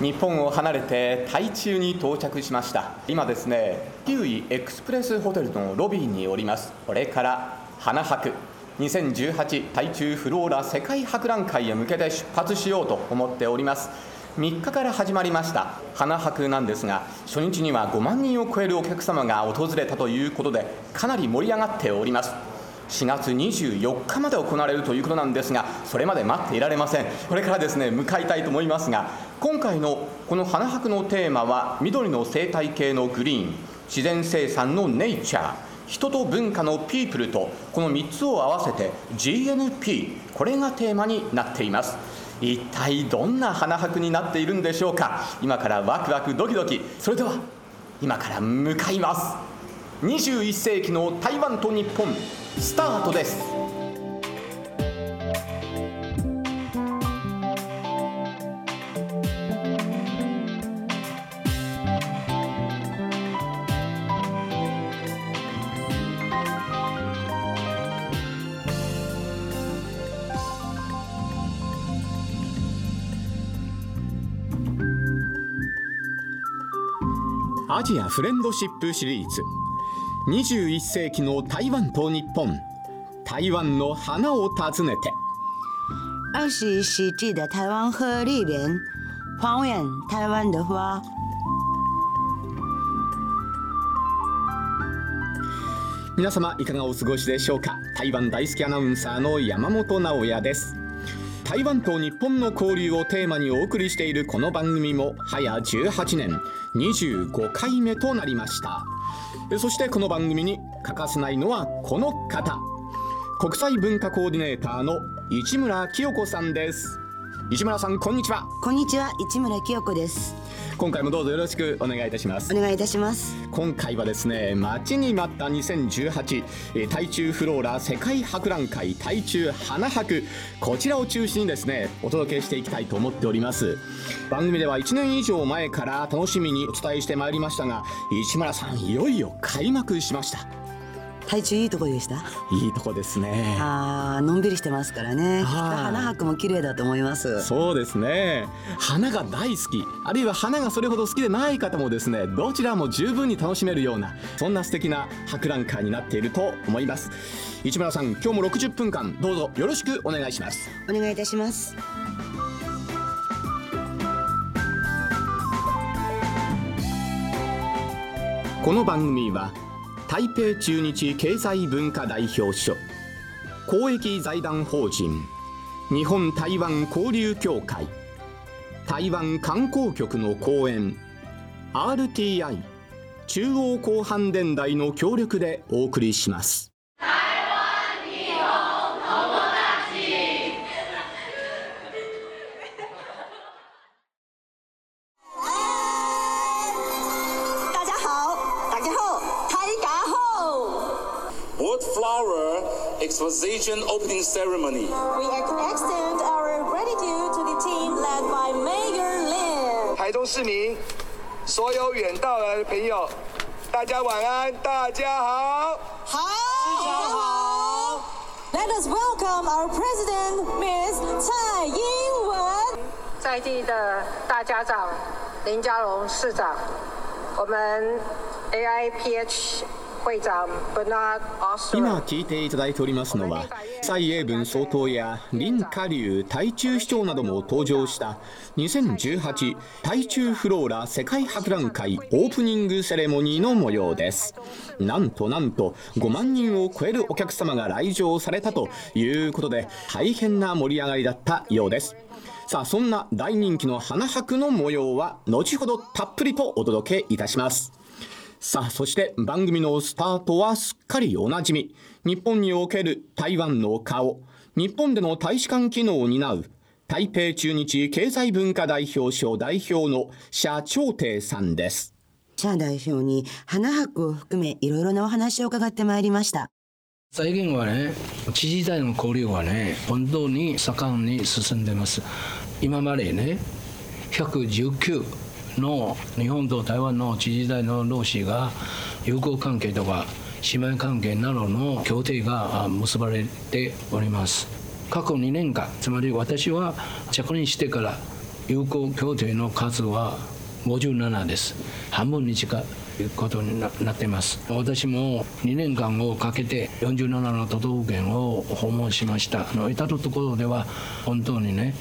日本を離れて台中に到着しました。今ですねキウイエクスプレスホテルのロビーにおります。これから花博。2018台中フローラ世界博覧会へ向けて出発しようと思っております。3日から始まりました。花博なんですが初日には5万人を超えるお客様が訪れたということでかなり盛り上がっております。4月24日まで行われるということなんですがそれまで待っていられません。これからですね向かいたいと思いますが今回のこの花博のテーマは緑の生態系のグリーン自然生産のネイチャー人と文化のピープルとこの3つを合わせて GNP これがテーマになっています。一体どんな花博になっているんでしょうか？今からワクワクドキドキ。それでは今から向かいます。21世紀の台湾と日本スタートです。アジアフレンドシップシリーズ。21世紀の台湾と日本。台湾の花を訪ねて。二十一世纪的台湾鹤丽莲，还原台湾的花。皆様いかがお過ごしでしょうか？台湾大好きアナウンサーの山本直哉です台湾と日本の交流をテーマにお送りしているこの番組も早18年25回目となりました。そしてこの番組に欠かせないのはこの方。国際文化コーディネーターの市村清子さんです。市村さんこんにちは。こんにちは、市村清子です。今回もどうぞよろしくお願いいたします。お願いいたします。今回はですね待ちに待った2018えー台中フローラ世界博覧会台中花博。こちらを中心にですねお届けしていきたいと思っております。番組では1年以上前から楽しみにお伝えしてまいりましたが市村さんいよいよ開幕しました台中いいとこでした？いいとこですねあーのんびりしてますからね。花博も綺麗だと思います。そうですね花が大好きあるいは花がそれほど好きでない方もですねどちらも十分に楽しめるようなそんな素敵な博覧会になっていると思います市村さん今日も60分間どうぞよろしくお願いしますお願いいたします。この番組は台北中日経済文化代表所。公益財団法人。日本台湾交流協会。台湾観光局の講演。RTI 中央広範電台の協力でお送りします。Exposition Opening Ceremony. We extend our gratitude to the team led by Mayor Lin. 台中市民，所有远道来的朋友，大家晚安，大家好。好，好。Let us welcome our president, Miss 蔡英文。在地的大家长林佳龙市长，我们 AIPH 会長 Bernard 今聞いていただいておりますのは蔡英文総統や林華龍台中市長なども登場した2018台中フローラ世界博覧会オープニングセレモニーの模様です。なんとなんと5万人を超えるお客様が来場されたということで大変な盛り上がりだったようです。さあそんな大人気の花博の模様は後ほどたっぷりとお届けいたします。さあそして番組のスタートはすっかりおなじみ。日本における台湾の顔。日本での大使館機能を担う台北駐日経済文化代表省代表の社長亭さんです。社代表に花博を含めいろいろなお話を伺ってまいりました。最近はね知事体の交流はね本当に盛んに進んでます。今までね119の日本と台湾の知事体の同士が友好関係とか姉妹関係などの協定が結ばれております。過去2年間つまり私は着任してから友好協定の数は57です。半分に近いことになっています。私も2年間をかけて47の都道府県を訪問しました。至る所では本当にね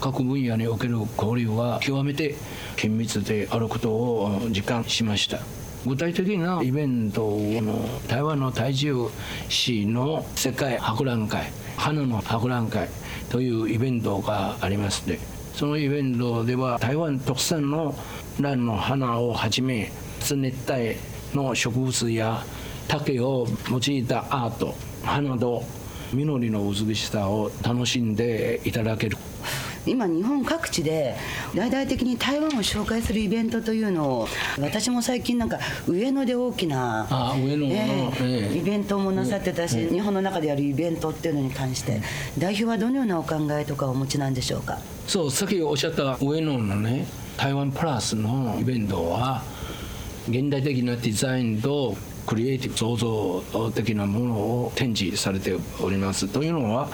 各分野における交流は極めて緊密であることを実感しました。具体的なイベントの台湾の台中市の世界博覧会花の博覧会というイベントがありましてそのイベントでは台湾特産の蘭の花をはじめ熱帯の植物や竹を用いたアート花と実りの美しさを楽しんでいただける。今日本各地で大々的に台湾を紹介するイベントというのを私も最近なんか上野で大きなあ上野イベントもなさってたし、日本の中でやるイベントっていうのに関して代表はどのようなお考えとかお持ちなんでしょうか？そうさっきおっしゃった上野のね台湾プラスのイベントは現代的なデザインとクリエイティブ創造的なものを展示されております。というのは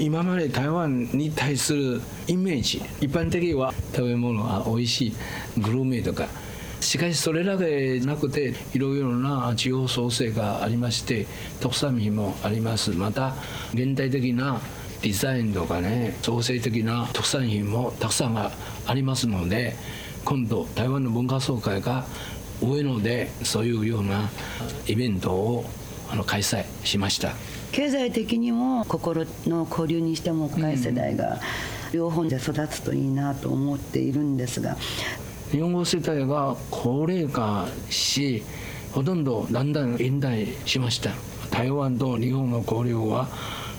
今まで台湾に対するイメージ一般的には食べ物は美味しいグルメとかしかしそれだけなくていろいろな地方創生がありまして特産品もありますまた現代的なデザインとかね創生的な特産品もたくさんありますので今度台湾の文化総会が上野でそういうようなイベントをあの開催しました。経済的にも心の交流にしても若い世代が両方で育つといいなと思っているんですが。日本語世帯が高齢化しほとんどだんだん引退しました。台湾と日本の交流は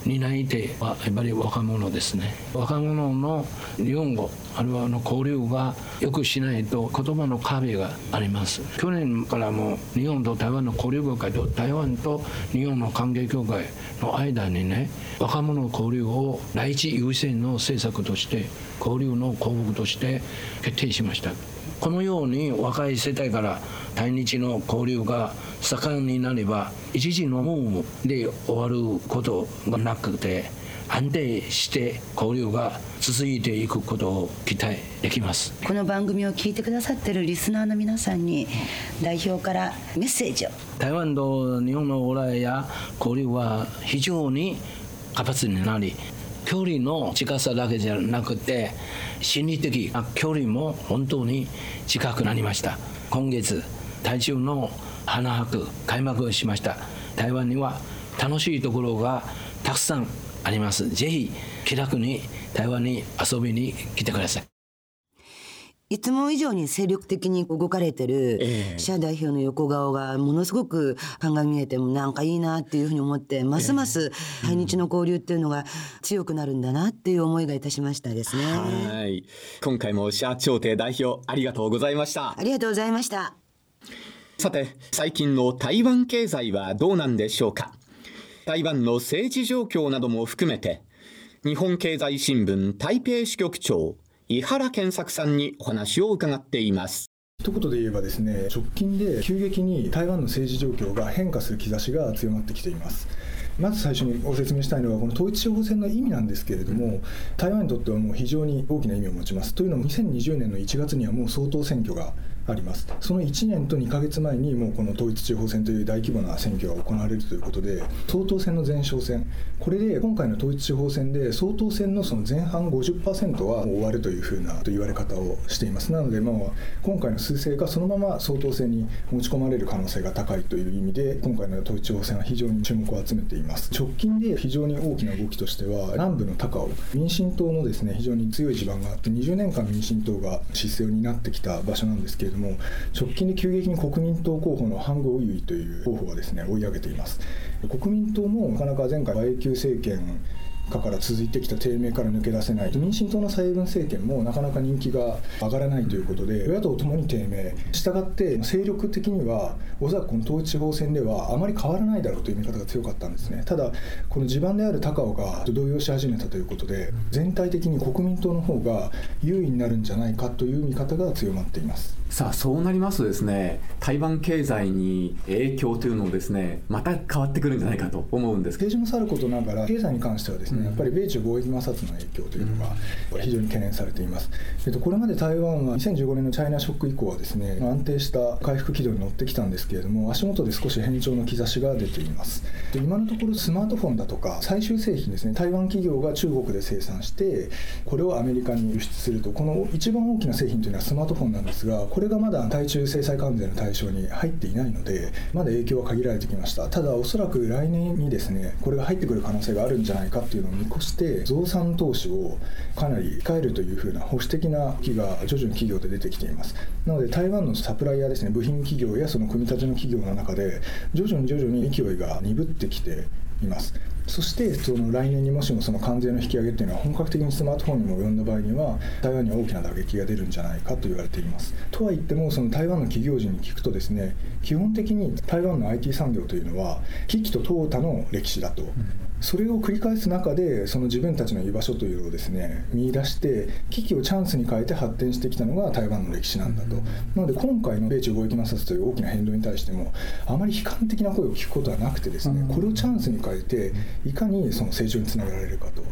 担い手はやっぱり若者ですね。若者の日本語あるいはあの交流がよくしないと言葉の壁があります。去年からも日本と台湾の交流協会と台湾と日本の関係協会の間にね若者交流を第一優先の政策として交流の項目として決定しました。このように若い世帯から対日の交流が盛んになれば一時のムームで終わることがなくて安定して交流が続いていくことを期待できます。この番組を聞いてくださってるリスナーの皆さんに代表からメッセージを。台湾と日本の往来や交流は非常に活発になり距離の近さだけじゃなくて心理的な距離も本当に近くなりました。今月台中の花博開幕しました。台湾には楽しいところがたくさんあります。ぜひ気楽に台湾に遊びに来てください。いつも以上に精力的に動かれてるええ。社代表の横顔がものすごく鑑みえてもなんかいいなっていうふうに思ってますます対日の交流っていうのが強くなるんだなっていう思いがいたしましたですね。はい。今回も社長邸代表ありがとうございました。ありがとうございました。さて最近の台湾経済はどうなんでしょうか。台湾の政治状況なども含めて日本経済新聞台北支局長井原健作さんにお話を伺っています。一言で言えばですね直近で急激に台湾の政治状況が変化する兆しが強まってきています。まず最初にご説明したいのはこの統一地方選の意味なんですけれども台湾にとってはもう非常に大きな意味を持ちます。というのも2020年の1月にはもう総統選挙があります。その1年と2ヶ月前にもうこの統一地方選という大規模な選挙が行われるということで総統選の前哨戦。これで今回の統一地方選で総統選のその前半50%は終わるというふうなと言われ方をしています。なのでまあ今回の数勢がそのまま総統選に持ち込まれる可能性が高いという意味で今回の統一地方選は非常に注目を集めています。直近で非常に大きな動きとしては南部の高尾民進党のですね非常に強い地盤があって20年間民進党が姿勢を担ってきた場所なんですけれども直近で急激に国民党候補のハン・ゴウユイという候補がですね追い上げています。国民党もなかなか前回馬英九政権下から続いてきた低迷から抜け出せない民進党の蔡英文政権もなかなか人気が上がらないということで与野党ともに低迷。したがって勢力的にはおそらくこの統一地方選ではあまり変わらないだろうという見方が強かったんですね。ただこの地盤である高尾が動揺し始めたということで全体的に国民党の方が優位になるんじゃないかという見方が強まっています。さあそうなりますとですね台湾経済に影響というのもですねまた変わってくるんじゃないかと思うんです政治もさることながら経済に関してはですね、ね、やっぱり米中貿易摩擦の影響というのが非常に懸念されています。えっと、これまで台湾は2015年のチャイナショック以降はですね、安定した回復軌道に乗ってきたんですけれども、足元で少し変調の兆しが出ています。で今のところスマートフォンだとか最終製品ですね、台湾企業が中国で生産して、これをアメリカに輸出すると、この一番大きな製品というのはスマートフォンなんですが、これがまだ対中制裁関税の対象に入っていないので、まだ影響は限られてきました。ただ、おそらく来年にですね、これが入ってくる可能性があるんじゃないかっていうのを見越して、増産投資をかなり控えるというふうな保守的な気が徐々に企業で出てきています。なので、台湾のサプライヤーですね、部品企業やその組み立ての企業の中で、徐々に徐々に勢いが鈍ってきています。そしてその来年にもしもその関税の引き上げというのは本格的にスマートフォンにも及んだ場合には台湾には大きな打撃が出るんじゃないかと言われています。とは言ってもその台湾の企業人に聞くとですね基本的に台湾の IT 産業というのは危機と淘汰の歴史だと。それを繰り返す中でその自分たちの居場所というのをですね見出して危機をチャンスに変えて発展してきたのが台湾の歴史なんだと、なので今回の米中貿易摩擦という大きな変動に対してもあまり悲観的な声を聞くことはなくてですね、これをチャンスに変えていかにその成長につなげられるかと。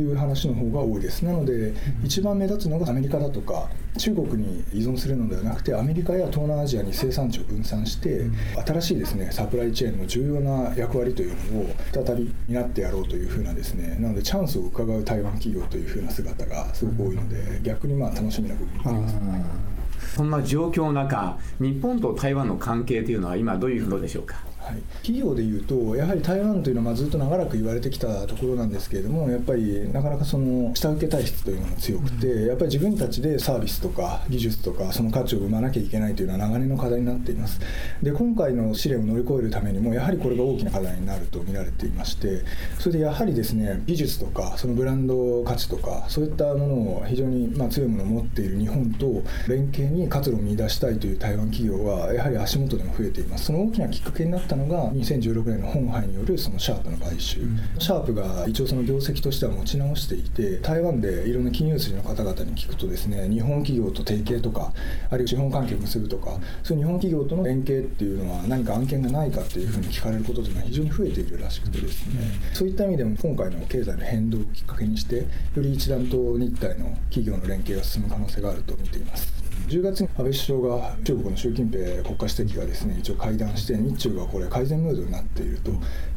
いう話の方が多いです。なので一番目立つのがアメリカだとか中国に依存するのではなくてアメリカや東南アジアに生産地を分散して新しいですねサプライチェーンの重要な役割というのを再び担ってやろうというふうなですねなのでチャンスを伺う台湾企業というふうな姿がすごく多いので逆にまあ楽しみな部分があります、そんな状況の中日本と台湾の関係というのは今どういうのでしょうか？はい、企業でいうと、やはり台湾というのはまあずっと長らく言われてきたところなんですけれども、やっぱりなかなかその下請け体質というのが強くて、やっぱり自分たちでサービスとか技術とか、その価値を生まなきゃいけないというのは長年の課題になっています。で今回の試練を乗り越えるためにも、やはりこれが大きな課題になると見られていまして、それでやはりですね技術とか、そのブランド価値とか、そういったものを非常にまあ強いものを持っている日本と連携に活路を見出したいという台湾企業は、やはり足元でも増えています。その大きなきっかけになったのが2016 2016年の本杯によるそのシャープの買収、うん、シャープが一応その業績としては持ち直していて台湾でいろんな金融筋の方々に聞くとですね日本企業と提携とかあるいは資本関係を結ぶとかそういう日本企業との連携っていうのは何か案件がないかっていうふうに聞かれることというのは非常に増えているらしくてですね、うん、そういった意味でも今回の経済の変動をきっかけにしてより一段と日体の企業の連携が進む可能性があると見ています。10月に安倍首相が中国の習近平国家主席がですね一応会談して日中がこれ改善ムードになっていると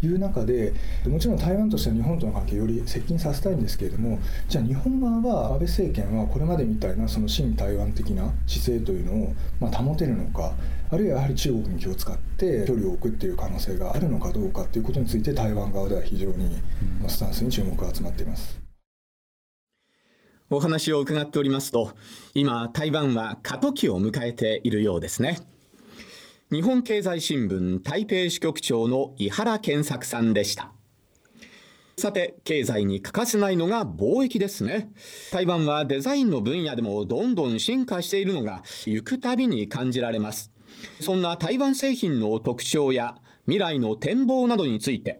いう中でもちろん台湾としては日本との関係をより接近させたいんですけれどもじゃあ日本側は安倍政権はこれまでみたいなその親台湾的な姿勢というのをま保てるのかあるいはやはり中国に気を使って距離を置くっていう可能性があるのかどうかっていうことについて台湾側では非常にスタンスに注目が集まっています。お話を伺っておりますと今台湾は過渡期を迎えているようですね。日本経済新聞台北支局長の井原健作さんでした。さて経済に欠かせないのが貿易ですね。台湾はデザインの分野でもどんどん進化しているのが行くたびに感じられます。そんな台湾製品の特徴や未来の展望などについて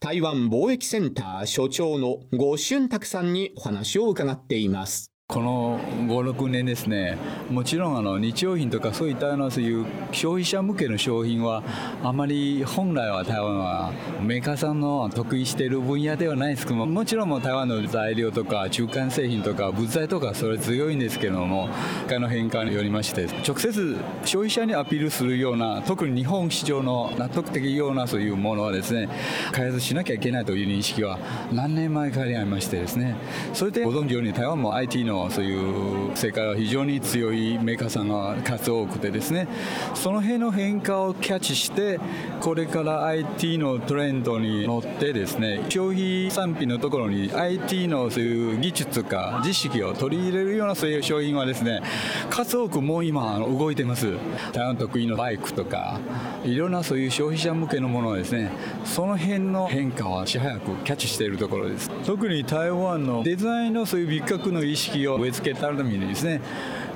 台湾貿易センター所長の呉俊拓さんにお話を伺っています。この56年ですねもちろんあの日用品とかそういったのそういう消費者向けの商品はあまり本来は台湾はメーカーさんの得意している分野ではないですけどももちろんも台湾の材料とか中間製品とか物材とかそれ強いんですけども他の変化によりまして直接消費者にアピールするような特に日本市場の納得的ようなそういうものはですね開発しなきゃいけないという認識は何年前からありましてですねそれでご存知ように台湾も IT のそういう世界は非常に強いメーカーさんが数多くてですね。その辺の変化をキャッチしてこれから IT のトレンドに乗ってですね消費産品のところに IT のそういう技術か知識を取り入れるようなそういう商品はですね数多くもう今動いてます。台湾得意のバイクとかいろんなそういう消費者向けのものですねその辺の変化はし早くキャッチしているところです。特に台湾のデザインのそういう美覚の意識を植え付けたためにですね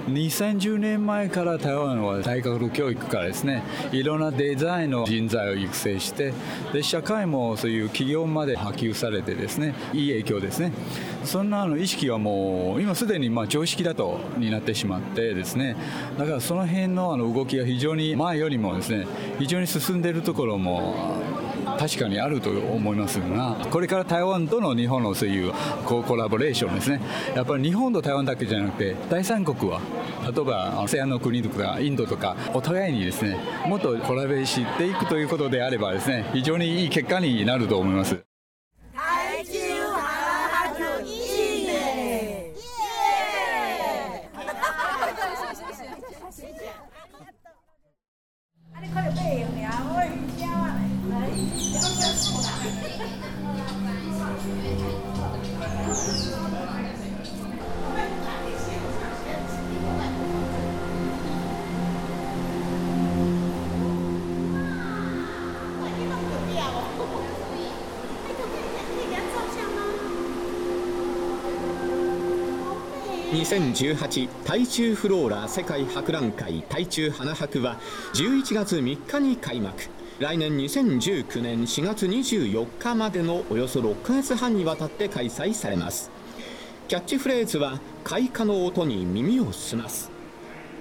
2010年前から台湾は大学教育からですねいろんなデザインの人材を育成してで社会もそういう企業まで波及されてですねいい影響ですね。そんなの意識はもう今すでにま常識だとになってしまってですねだからその辺のあの動きが非常に前よりもですね非常に進んでいるところも確かにあると思いますがこれから台湾との日本のそういうコラボレーションですねやっぱり日本と台湾だけじゃなくて第三国は例えば西安の国とかインドとかお互いにですねもっとコラボしていくということであればですね非常にいい結果になると思います。2018台中フローラ世界博覧会台中花博は11月3日に開幕。来年2019年4月24日までのおよそ6ヶ月半にわたって開催されます。キャッチフレーズは開花の音に耳を澄ます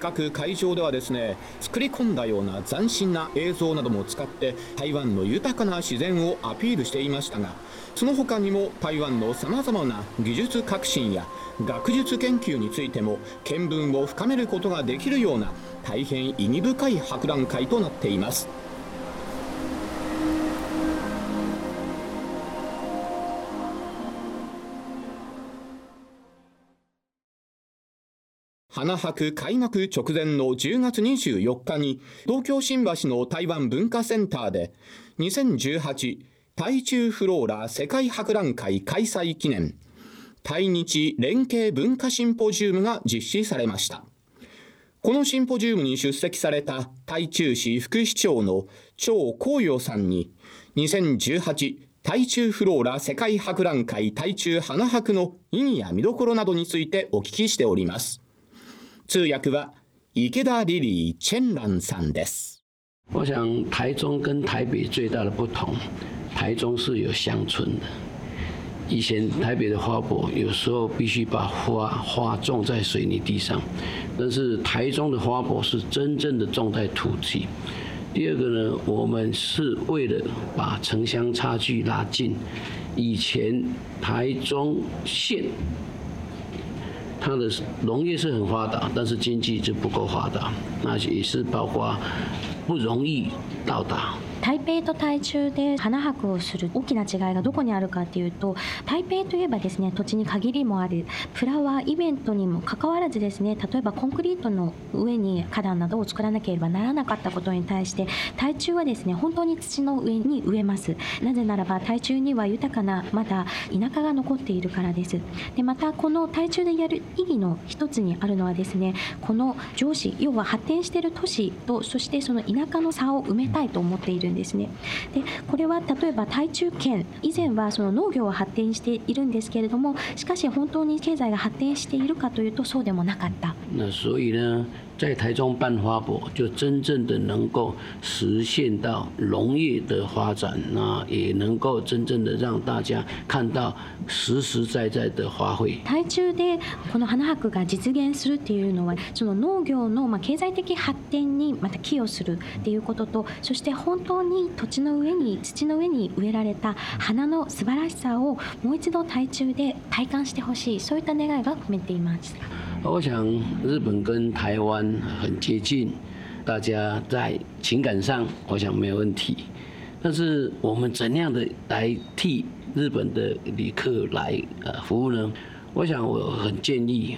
各会場ではですね作り込んだような斬新な映像なども使って台湾の豊かな自然をアピールしていましたがその他にも台湾のさまざまな技術革新や学術研究についても見聞を深めることができるような大変意義深い博覧会となっています。花博開幕直前の10月24日に東京新橋の台湾文化センターで2018台中フローラ世界博覧会開催記念対日連携文化シンポジウムが実施されました。このシンポジウムに出席された台中市副市長の張光陽さんに2018台中フローラ世界博覧会台中花博の意義や見どころなどについてお聞きしております。通訳は池田リリー・チェンランさんです。我想台中跟台北最大的不同，台中是有乡村的。以前台北的花博有时候必须把花花种在水泥地上，但是台中的花博是真正的种在土地。第二个呢，我们是为了把城乡差距拉近。以前台中县它的农业是很发达，但是经济就不够发达，那也是包括不容易到达。台北と台中で花博をする大きな違いがどこにあるかというと台北といえばですね土地に限りもあるフラワーイベントにもかかわらずですね例えばコンクリートの上に花壇などを作らなければならなかったことに対して台中はですね本当に土の上に植えます。なぜならば台中には豊かなまだ田舎が残っているからです。でまたこの台中でやる意義の一つにあるのはですねこの上司要は発展している都市とそしてその田舎の差を埋めたいと思っているんですね。でこれは例えば対中圏以前はその農業は発展しているんですけれどもしかし本当に経済が発展しているかというとそうでもなかった。那所以呢在台中办花博，就真正的能够实现到农业的发展，那也能够真正的让大家看到实实在在的花卉。台中でこの花博が実現するっていうのは、その農業のまあ経済的発展にまた寄与するっていうことと、そして本当に土地の上に土の上に植えられた花の素晴らしさをもう一度台中で体感してほしい、そういった願いが込めています。我想日本跟台湾很接近，大家在情感上我想没有问题。但是我们怎样的来替日本的旅客来呃服务呢？我想我很建议，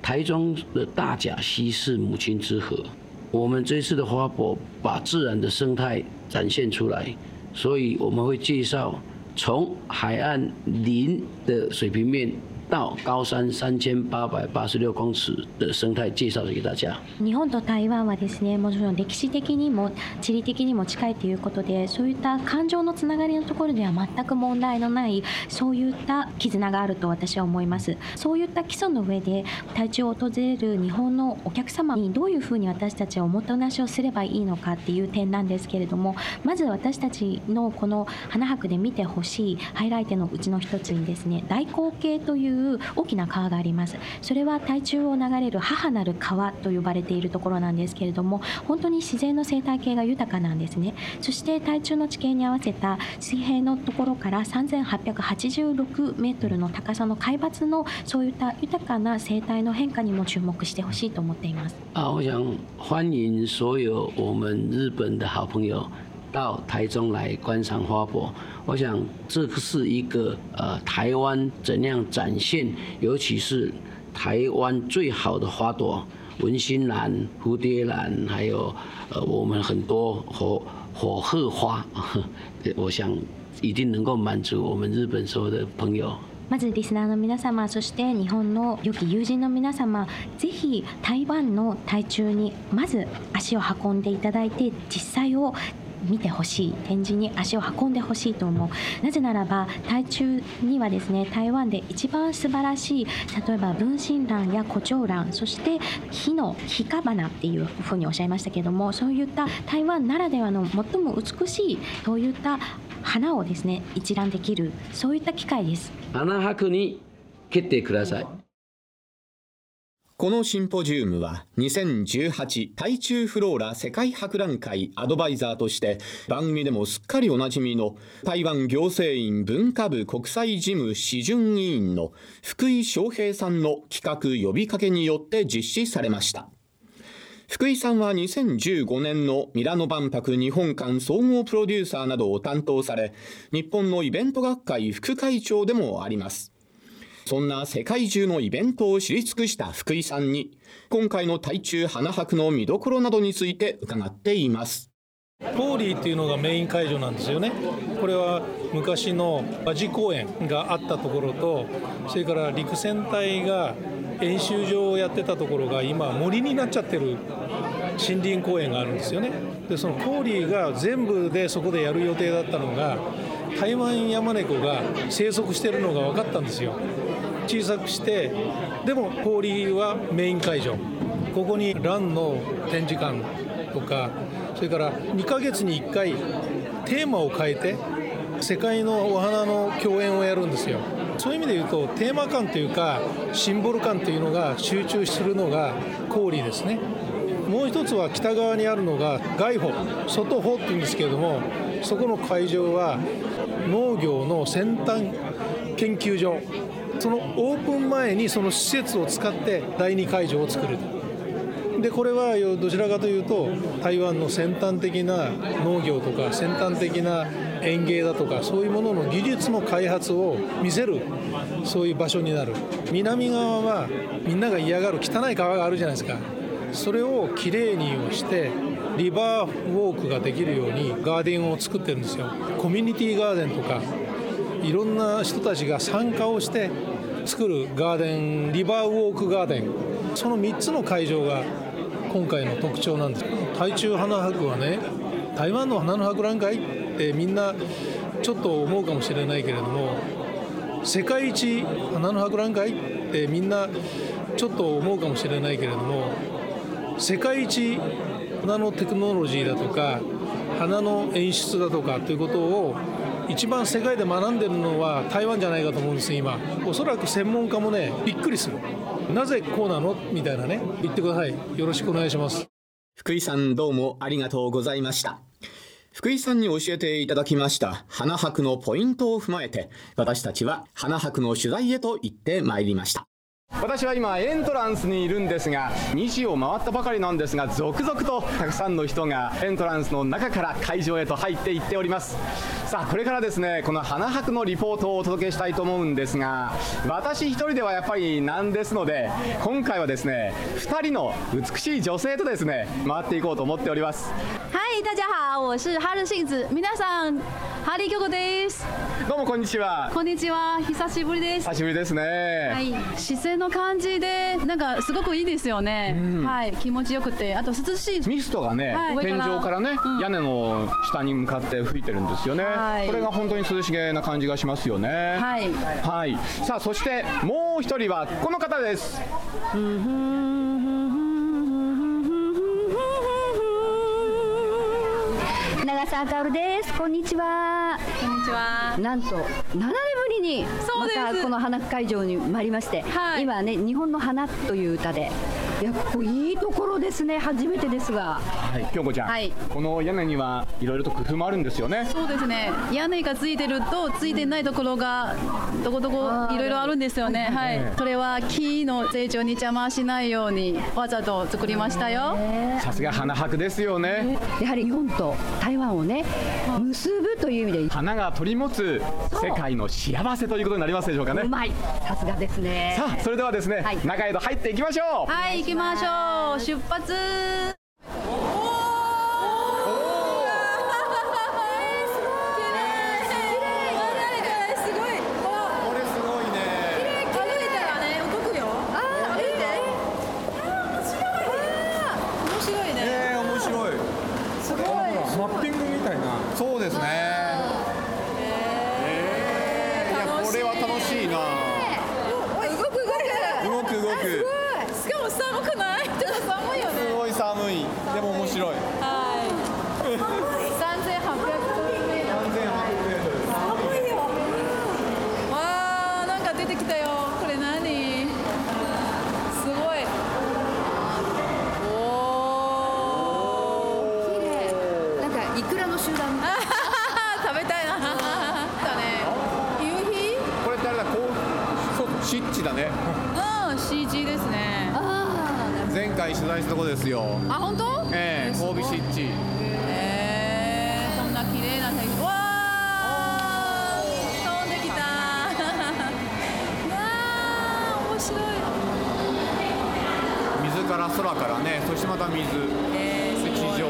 台中的大甲溪是母亲之河，我们这次的花博把自然的生态展现出来，所以我们会介绍从海岸林的水平面。到高山三千八百八十六公尺的生態介紹给大家。日本と台湾はですね、もちろん歴史的にも地理的にも近いということで、そういった感情のつながりのところでは全く問題のないそういった絆があると私は思います。そういった基礎の上で台中を訪れる日本のお客様にどういうふうに私たちはおもてなしをすればいいのかっていう点なんですけれども、まず私たちのこの花博で見てほしいハイライトのうちの一つにですね、大口径というう大きな川があります。それは台中を流れる母なる川と呼ばれているところなんですけれども本当に自然の生態系が豊かなんですね。そして台中の地形に合わせた水平のところから3886メートルの高さの海抜のそういった豊かな生態の変化にも注目してほしいと思っています。啊，我想欢迎所有我们日本的好朋友。到台中来观赏花博。我想这是一个呃台湾怎样展现，尤其是台湾最好的花朵——文心兰、蝴蝶兰，还有呃我们很多火火鹤花，我想一定能够满足我们日本所有的朋友。まずリスナーの皆様そして日本の良き友人の皆様ぜひ台湾の台中にまず足を運んでいただいて実際を 見てほしい展示に足を運んでほしいと思う。なぜならば台中にはですね台湾で一番素晴らしい例えば分身蘭や胡蝶蘭そして火の火花っていうふうにおっしゃいましたけどもそういった台湾ならではの最も美しいそういった花をですね一覧できるそういった機会です。花博に決定ください。このシンポジウムは2018台中フローラ世界博覧会アドバイザーとして番組でもすっかりおなじみの台湾行政院文化部国際事務批准委員の福井翔平さんの企画呼びかけによって実施されました。福井さんは2015年のミラノ万博日本館総合プロデューサーなどを担当され日本のイベント学会副会長でもありますそんな世界中のイベントを知り尽くした福井さんに今回の台中花博の見どころなどについて伺っています。ポーリーっていうのがメイン会場なんですよね。これは昔の馬事公園があったところとそれから陸戦隊が演習場をやってたところが今森になっちゃってる森林公園があるんですよね。でそのポーリーが全部でそこでやる予定だったのが台湾ヤマネコが生息してるのが分かったんですよ。小さくしてでもポーリーはメイン会場。ここにランの展示館とかそれから2ヶ月に1回テーマを変えて世界のお花の共演をやるんですよ。そういう意味で言うとテーマ館というかシンボル館というのが集中するのがコーリーですね。もう一つは北側にあるのが外保外保っていうんですけれどもそこの会場は農業の先端研究所。そのオープン前にその施設を使って第2会場を作るでこれはどちらかというと台湾の先端的な農業とか先端的な園芸だとかそういうものの技術の開発を見せるそういう場所になる。南側はみんなが嫌がる汚い川があるじゃないですか。それをきれいにしてリバーウォークができるようにガーデンを作ってるんですよ。コミュニティガーデンとか。いろんな人たちが参加をして作るガーデンリバーウォークガーデン。その3つの会場が今回の特徴なんです。台中花博はね台湾の花の博覧会ってみんなちょっと思うかもしれないけれども世界一花の博覧会ってみんなちょっと思うかもしれないけれども世界一花のテクノロジーだとか花の演出だとかということを一番世界で学んでるのは台湾じゃないかと思うんです今。おそらく専門家もねびっくりする。なぜこうなの？みたいなね。言ってください。よろしくお願いします。福井さんどうもありがとうございました。福井さんに教えていただきました。花博のポイントを踏まえて私たちは花博の取材へと行ってまいりました。私は今エントランスにいるんですが2時を回ったばかりなんですが続々とたくさんの人がエントランスの中から会場へと入っていっております。さあこれからですねこの花博のリポートをお届けしたいと思うんですが私一人ではやっぱりなんですので今回はですね2人の美しい女性とですね回っていこうと思っております。はい大家好我是哈日杏子。皆さんハリー京子です。どうもこんにちは。こんにちは。久しぶりです。久しぶりですね。はいの感じでなんかすごくいいですよね、うん、はい気持ちよくて。あと涼しい。ミストがね、はい、天井からね、うん、屋根の下に向かって吹いてるんですよね、はい、これが本当に涼しげな感じがしますよね。はい、はい、さあそしてもう一人はこの方です長澤薫です。こんにちは。こんにちは。なんと7年ぶりきにまたこの花会場に参りまして、今ね日本の花という歌でいやここいいところですね初めてですが。はい京子ちゃん、はい。この屋根にはいろいろと工夫もあるんですよね。そうですね。屋根がついてるとついてないところがどこどこいろいろあるんですよね。はい、ええ。それは木の成長に邪魔しないようにわざと作りましたよ。さすが花博ですよね。やはり日本と台湾をね結ぶという意味で。花が取り持つ世界の幸せということになりますでしょうかね。うまい。さすがですね。さあそれではですね、中へと入っていきましょう。はい行きましょう。出発えー、面白いすごいマッピングみたいなそうですねえー、いやこれは楽しいな動く動く動く動くしかも寒くないちょっと寒いよねすごい寒いでも面白いはい3800メートル寒いよわあなんか出てきたよこれ何すごいなんの集団 食べたいな。だね。夕日？これってあれだこうそうシッチだね。うん CG ですね。前回取材したとこですよ。あ本当？ええ神戸シッチ。えー、こんな綺麗な天気わあ飛んできた。わあ面白い。水から空からねそしてまた水、地上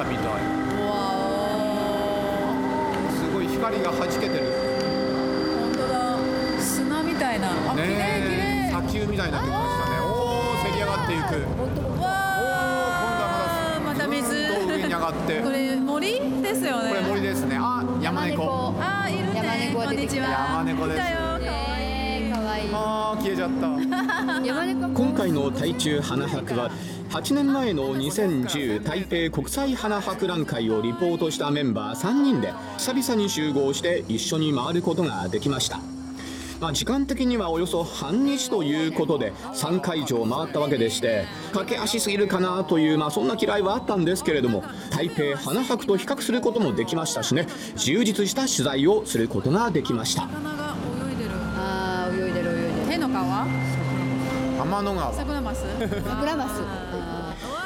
ったみた。いすごい光が弾けてる。本当だ。砂みたいな。あ、ね麗砂丘みたいになってきましたね。おおせり上がっていく。わあまた水。ずっと上に上がって。これ森ですよねこれ森ですね。あ山猫あいるねこんにちは。山猫です。来たよ。可愛いかわいい。あー消えちゃった。山猫。今回の台中花博は8年前の2010台北国際花博覧会をリポートしたメンバー3人で久々に集合して一緒に回ることができました。まあ、時間的にはおよそ半日ということで3会場回ったわけでして駆け足すぎるかなという、まあ、そんな嫌いはあったんですけれども台北花博と比較することもできましたしね充実した取材をすることができました。あー泳いでる泳いでる。天の川天の川。桜マス。桜マス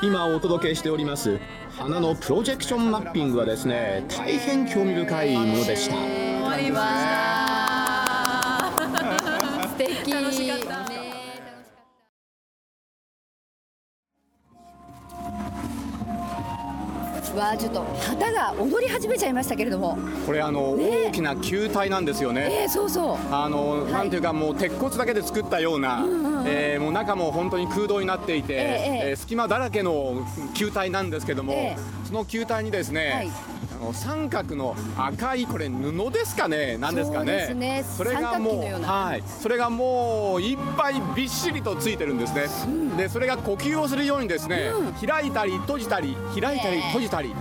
今お届けしております花のプロジェクションマッピングはですね大変興味深いものでした。終わりましたわあちょっと旗が踊り始めちゃいましたけれども。これあの、大きな球体なんですよね、えー、そうそう。あの、なんていうかもう鉄骨だけで作ったような、えーもう中も本当に空洞になっていて、えええええー隙間だらけの球体なんですけども、ええその球体にですね、はい。あの三角の赤いこれ布ですかね？なんですかね？ね。それがもうはい。それがもういっぱいびっしりとついてるんですね、でそれが呼吸をするようにですね、開いたり閉じたり開いたり閉じたり、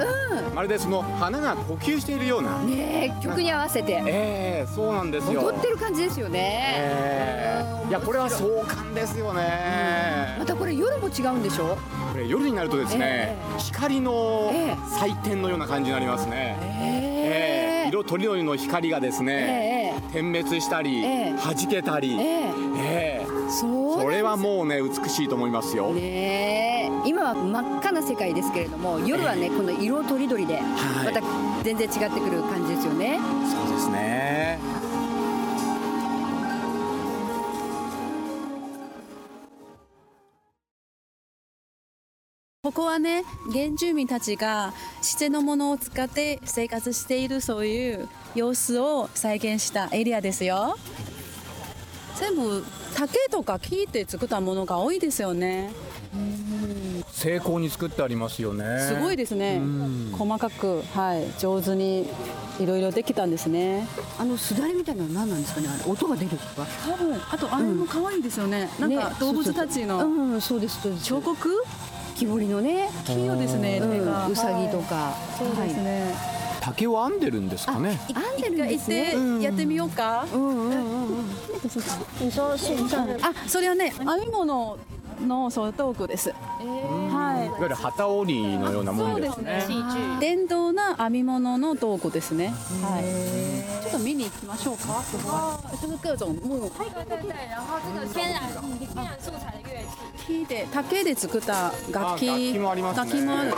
まるでその花が呼吸しているような、ねえ曲に合わせて。ええそうなんですよ。踊ってる感じですよね、ええ。いやこれは壮観ですよね、またこれ夜も違うんでしょ？これ夜になるとですね、光の祭典のような感じになりますね、ええ。色とりどりの光がですね、点滅したり、ええ。弾けたり、ええ。えそうそれはもうね美しいと思いますよ、ねえ。今は真っ赤な世界ですけれども夜はねこの色とりどりでまた全然違ってくる感じですよね、そうですねここはね原住民たちが自然のものを使って生活しているそういう様子を再現したエリアですよ全部竹とか木で作ったものが多いですよね。精巧に作ってありますよねすごいですね。細かくはい上手にいろいろできたんですね。あのすだれみたいなのは何なんですかね？あれ音が出るとか？多分あとあれも可愛いですよね。なんか動物たちのうんそうですそうです彫刻？木彫りのね器用ですね。うんうさぎとかはいそうですね。竹を編んでるんですかね編んでるんですね。やってみようか。うんうんうん あ、それはね編み物のそう道具です。はいわゆる旗織りのようなものですね電動な編み物の道具ですね。はい。ちょっと見に行きましょうか。すごい。就是各种木。对对对，然后这个天然天然素材的乐器。木で竹で作った楽器。あ楽器もありますね楽器もある。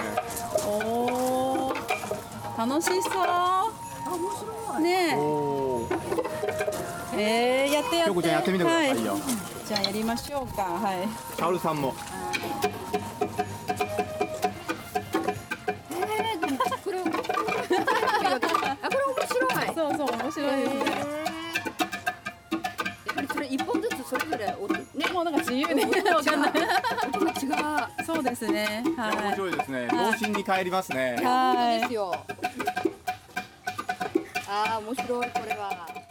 おお。楽しそう。あ、面白い。ねえ。えー、やってやって。京子ちゃんやってみてくださいよはじゃあやりましょうか。はい。シャオルさんもえーでもこれあこれ面白いそうそう面白いですね。やっぱりそれ一本ずつそれぞれ音ねもうなんか自由 ね。わかんない。音が違うそうですね。はい。面白いですねはい童心に帰りますね本当ですよああ面白いこれは